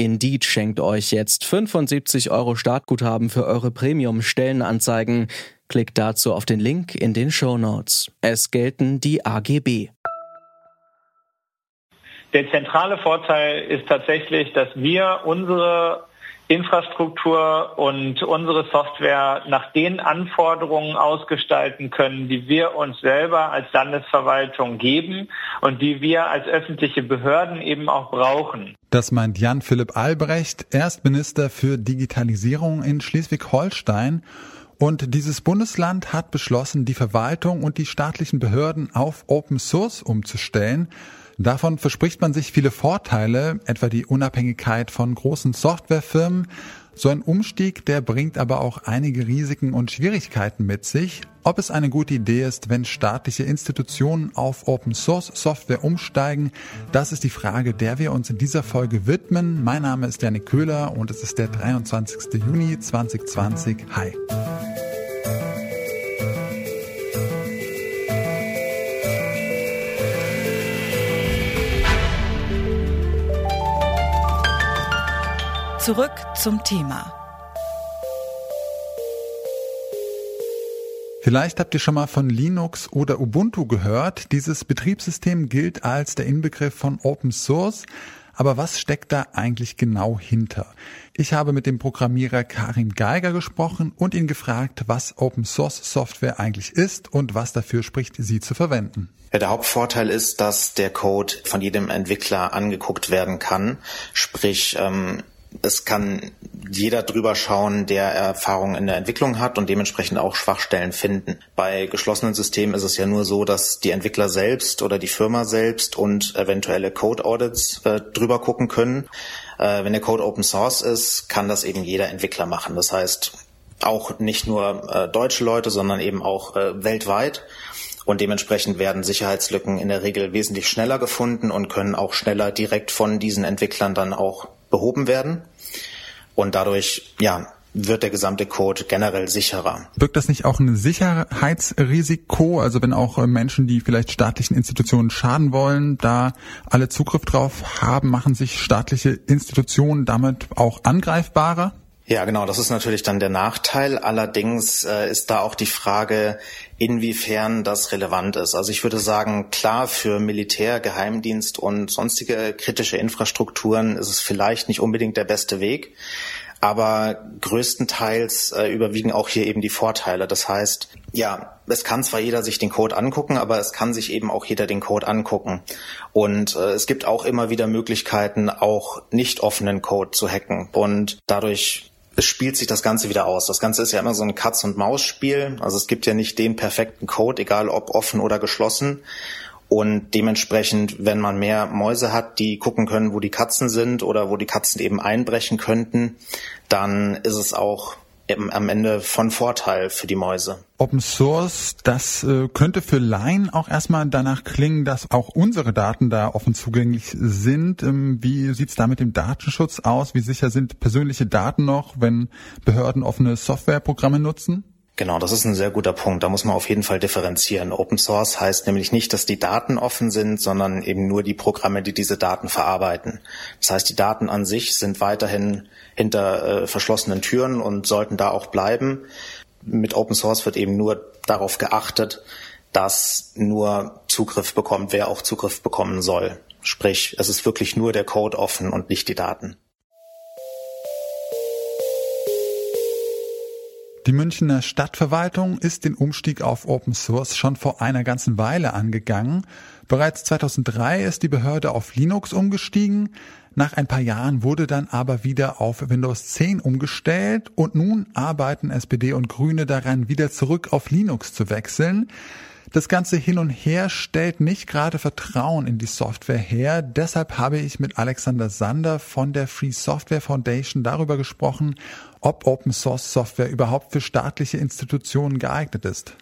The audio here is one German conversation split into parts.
Indeed schenkt euch jetzt 75 Euro Startguthaben für eure Premium-Stellenanzeigen. Klickt dazu auf den Link in den Show Notes. Es gelten die AGB. Der zentrale Vorteil ist tatsächlich, dass wir unsere Infrastruktur und unsere Software nach den Anforderungen ausgestalten können, die wir uns selber als Landesverwaltung geben und die wir als öffentliche Behörden eben auch brauchen. Das meint Jan Philipp Albrecht, Erstminister für Digitalisierung in Schleswig-Holstein. Und dieses Bundesland hat beschlossen, die Verwaltung und die staatlichen Behörden auf Open Source umzustellen. Davon verspricht man sich viele Vorteile, etwa die Unabhängigkeit von großen Softwarefirmen. So ein Umstieg, der bringt aber auch einige Risiken und Schwierigkeiten mit sich. Ob es eine gute Idee ist, wenn staatliche Institutionen auf Open Source Software umsteigen, das ist die Frage, der wir uns in dieser Folge widmen. Mein Name ist Janik Köhler und es ist der 23. Juni 2020. Hi. Zurück zum Thema. Vielleicht habt ihr schon mal von Linux oder Ubuntu gehört. Dieses Betriebssystem gilt als der Inbegriff von Open Source. Aber was steckt da eigentlich genau hinter? Ich habe mit dem Programmierer Karim Geiger gesprochen und ihn gefragt, was Open Source Software eigentlich ist und was dafür spricht, sie zu verwenden. Ja, der Hauptvorteil ist, dass der Code von jedem Entwickler angeguckt werden kann. Sprich, ähm, es kann jeder drüber schauen, der Erfahrung in der Entwicklung hat und dementsprechend auch Schwachstellen finden. Bei geschlossenen Systemen ist es ja nur so, dass die Entwickler selbst oder die Firma selbst und eventuelle Code Audits äh, drüber gucken können. Äh, wenn der Code Open Source ist, kann das eben jeder Entwickler machen. Das heißt, auch nicht nur äh, deutsche Leute, sondern eben auch äh, weltweit. Und dementsprechend werden Sicherheitslücken in der Regel wesentlich schneller gefunden und können auch schneller direkt von diesen Entwicklern dann auch behoben werden. Und dadurch, ja, wird der gesamte Code generell sicherer. Birgt das nicht auch ein Sicherheitsrisiko? Also wenn auch Menschen, die vielleicht staatlichen Institutionen schaden wollen, da alle Zugriff drauf haben, machen sich staatliche Institutionen damit auch angreifbarer? Ja, genau, das ist natürlich dann der Nachteil. Allerdings äh, ist da auch die Frage, inwiefern das relevant ist. Also ich würde sagen, klar, für Militär, Geheimdienst und sonstige kritische Infrastrukturen ist es vielleicht nicht unbedingt der beste Weg. Aber größtenteils äh, überwiegen auch hier eben die Vorteile. Das heißt, ja, es kann zwar jeder sich den Code angucken, aber es kann sich eben auch jeder den Code angucken. Und äh, es gibt auch immer wieder Möglichkeiten, auch nicht offenen Code zu hacken. Und dadurch es spielt sich das Ganze wieder aus. Das Ganze ist ja immer so ein Katz-und-Maus-Spiel. Also es gibt ja nicht den perfekten Code, egal ob offen oder geschlossen. Und dementsprechend, wenn man mehr Mäuse hat, die gucken können, wo die Katzen sind oder wo die Katzen eben einbrechen könnten, dann ist es auch am Ende von Vorteil für die Mäuse. Open Source, das äh, könnte für Laien auch erstmal danach klingen, dass auch unsere Daten da offen zugänglich sind. Ähm, wie sieht's da mit dem Datenschutz aus? Wie sicher sind persönliche Daten noch, wenn Behörden offene Softwareprogramme nutzen? Genau, das ist ein sehr guter Punkt. Da muss man auf jeden Fall differenzieren. Open Source heißt nämlich nicht, dass die Daten offen sind, sondern eben nur die Programme, die diese Daten verarbeiten. Das heißt, die Daten an sich sind weiterhin hinter äh, verschlossenen Türen und sollten da auch bleiben. Mit Open Source wird eben nur darauf geachtet, dass nur Zugriff bekommt, wer auch Zugriff bekommen soll. Sprich, es ist wirklich nur der Code offen und nicht die Daten. Die Münchner Stadtverwaltung ist den Umstieg auf Open Source schon vor einer ganzen Weile angegangen. Bereits 2003 ist die Behörde auf Linux umgestiegen. Nach ein paar Jahren wurde dann aber wieder auf Windows 10 umgestellt und nun arbeiten SPD und Grüne daran, wieder zurück auf Linux zu wechseln. Das ganze Hin und Her stellt nicht gerade Vertrauen in die Software her. Deshalb habe ich mit Alexander Sander von der Free Software Foundation darüber gesprochen, ob Open Source Software überhaupt für staatliche Institutionen geeignet ist.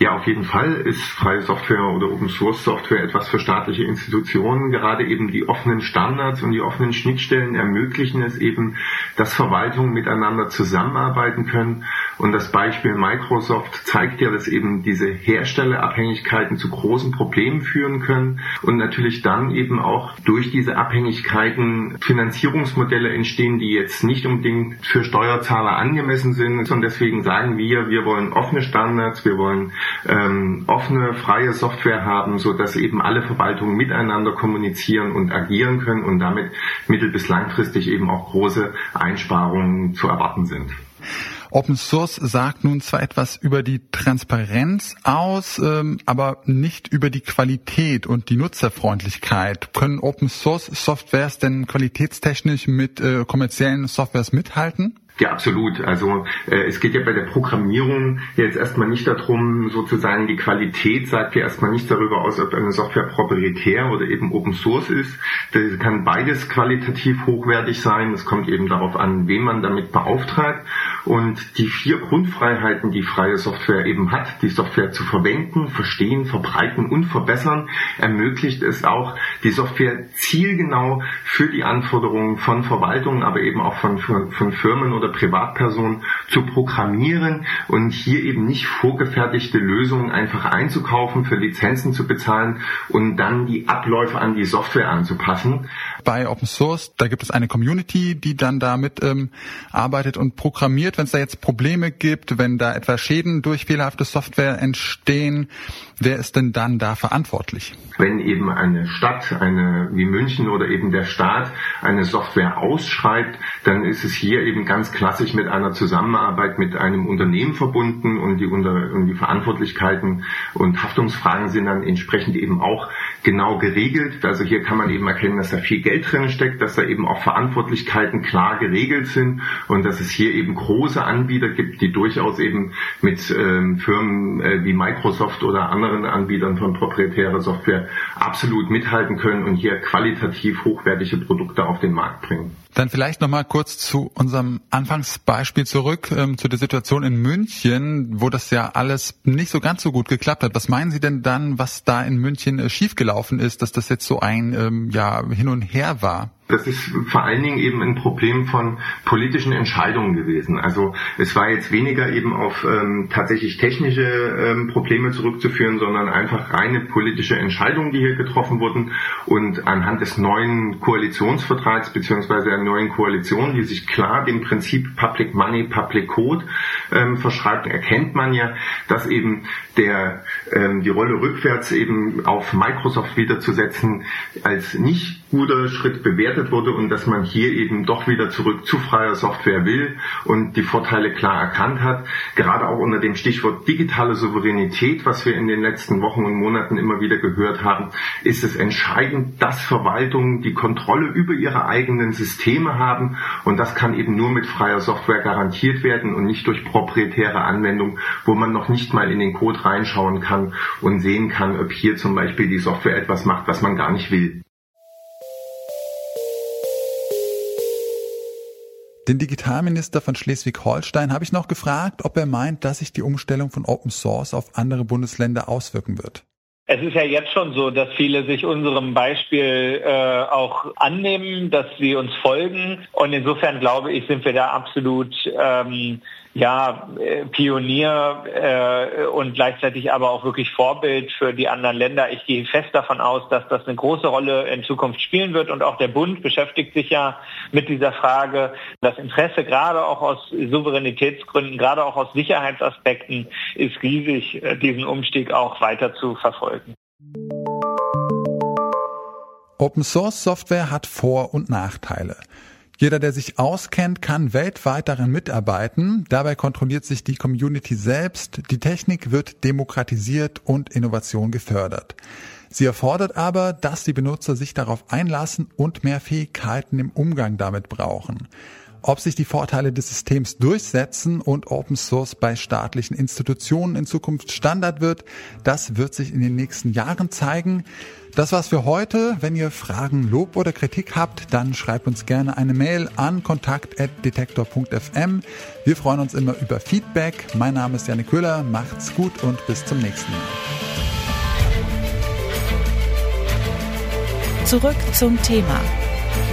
Ja, auf jeden Fall ist freie Software oder Open Source Software etwas für staatliche Institutionen. Gerade eben die offenen Standards und die offenen Schnittstellen ermöglichen es eben, dass Verwaltungen miteinander zusammenarbeiten können. Und das Beispiel Microsoft zeigt ja, dass eben diese Herstellerabhängigkeiten zu großen Problemen führen können und natürlich dann eben auch durch diese Abhängigkeiten Finanzierungsmodelle entstehen, die jetzt nicht unbedingt für Steuerzahler angemessen sind. Und deswegen sagen wir, wir wollen offene Standards, wir wollen ähm, offene, freie Software haben, so dass eben alle Verwaltungen miteinander kommunizieren und agieren können und damit mittel- bis langfristig eben auch große Einsparungen zu erwarten sind. Open Source sagt nun zwar etwas über die Transparenz aus, ähm, aber nicht über die Qualität und die Nutzerfreundlichkeit. Können Open Source Softwares denn qualitätstechnisch mit äh, kommerziellen Softwares mithalten? Ja, absolut. Also äh, es geht ja bei der Programmierung jetzt erstmal nicht darum, sozusagen die Qualität sagt ja erstmal nicht darüber aus, ob eine Software proprietär oder eben Open Source ist. Das kann beides qualitativ hochwertig sein. Es kommt eben darauf an, wen man damit beauftragt. Und die vier Grundfreiheiten, die freie Software eben hat, die Software zu verwenden, verstehen, verbreiten und verbessern, ermöglicht es auch, die Software zielgenau für die Anforderungen von Verwaltungen, aber eben auch von, von, Firmen oder Privatpersonen zu programmieren und hier eben nicht vorgefertigte Lösungen einfach einzukaufen, für Lizenzen zu bezahlen und dann die Abläufe an die Software anzupassen. Bei Open Source, da gibt es eine Community, die dann damit ähm, arbeitet und programmiert. Wenn es da jetzt Probleme gibt, wenn da etwa Schäden durch fehlerhafte Software entstehen, wer ist denn dann da verantwortlich? Wenn eben eine Stadt, eine wie München oder eben der Staat eine Software ausschreibt, dann ist es hier eben ganz klassisch mit einer Zusammenarbeit mit einem Unternehmen verbunden und die, unter, und die Verantwortlichkeiten und Haftungsfragen sind dann entsprechend eben auch genau geregelt. Also hier kann man eben erkennen, dass da viel Geld drin steckt, dass da eben auch Verantwortlichkeiten klar geregelt sind und dass es hier eben große Anbieter gibt, die durchaus eben mit ähm, Firmen äh, wie Microsoft oder anderen Anbietern von proprietärer Software absolut mithalten können und hier qualitativ hochwertige Produkte auf den Markt bringen. Dann vielleicht noch mal kurz zu unserem Anfangsbeispiel zurück, ähm, zu der Situation in München, wo das ja alles nicht so ganz so gut geklappt hat. Was meinen Sie denn dann, was da in München äh, schiefgelaufen ist, dass das jetzt so ein ähm, ja, Hin und Her war? Das ist vor allen Dingen eben ein Problem von politischen Entscheidungen gewesen. Also es war jetzt weniger eben auf ähm, tatsächlich technische ähm, Probleme zurückzuführen, sondern einfach reine politische Entscheidungen, die hier getroffen wurden. Und anhand des neuen Koalitionsvertrags beziehungsweise der neuen Koalition, die sich klar dem Prinzip Public Money, Public Code ähm, verschreibt, erkennt man ja, dass eben der ähm, die Rolle rückwärts eben auf Microsoft wiederzusetzen als nicht guter Schritt bewertet wurde und dass man hier eben doch wieder zurück zu freier Software will und die Vorteile klar erkannt hat. Gerade auch unter dem Stichwort digitale Souveränität, was wir in den letzten Wochen und Monaten immer wieder gehört haben, ist es entscheidend, dass Verwaltungen die Kontrolle über ihre eigenen Systeme haben und das kann eben nur mit freier Software garantiert werden und nicht durch proprietäre Anwendung, wo man noch nicht mal in den Code reinschauen kann und sehen kann, ob hier zum Beispiel die Software etwas macht, was man gar nicht will. Den Digitalminister von Schleswig-Holstein habe ich noch gefragt, ob er meint, dass sich die Umstellung von Open Source auf andere Bundesländer auswirken wird. Es ist ja jetzt schon so, dass viele sich unserem Beispiel äh, auch annehmen, dass sie uns folgen. Und insofern glaube ich, sind wir da absolut ähm, ja, äh, Pionier äh, und gleichzeitig aber auch wirklich Vorbild für die anderen Länder. Ich gehe fest davon aus, dass das eine große Rolle in Zukunft spielen wird und auch der Bund beschäftigt sich ja mit dieser Frage. Das Interesse gerade auch aus Souveränitätsgründen, gerade auch aus Sicherheitsaspekten ist riesig, äh, diesen Umstieg auch weiter zu verfolgen. Open Source Software hat Vor- und Nachteile. Jeder, der sich auskennt, kann weltweit darin mitarbeiten. Dabei kontrolliert sich die Community selbst. Die Technik wird demokratisiert und Innovation gefördert. Sie erfordert aber, dass die Benutzer sich darauf einlassen und mehr Fähigkeiten im Umgang damit brauchen. Ob sich die Vorteile des Systems durchsetzen und Open Source bei staatlichen Institutionen in Zukunft Standard wird, das wird sich in den nächsten Jahren zeigen. Das war's für heute. Wenn ihr Fragen, Lob oder Kritik habt, dann schreibt uns gerne eine Mail an kontakt.detektor.fm. Wir freuen uns immer über Feedback. Mein Name ist Janik Köhler. Macht's gut und bis zum nächsten Mal. Zurück zum Thema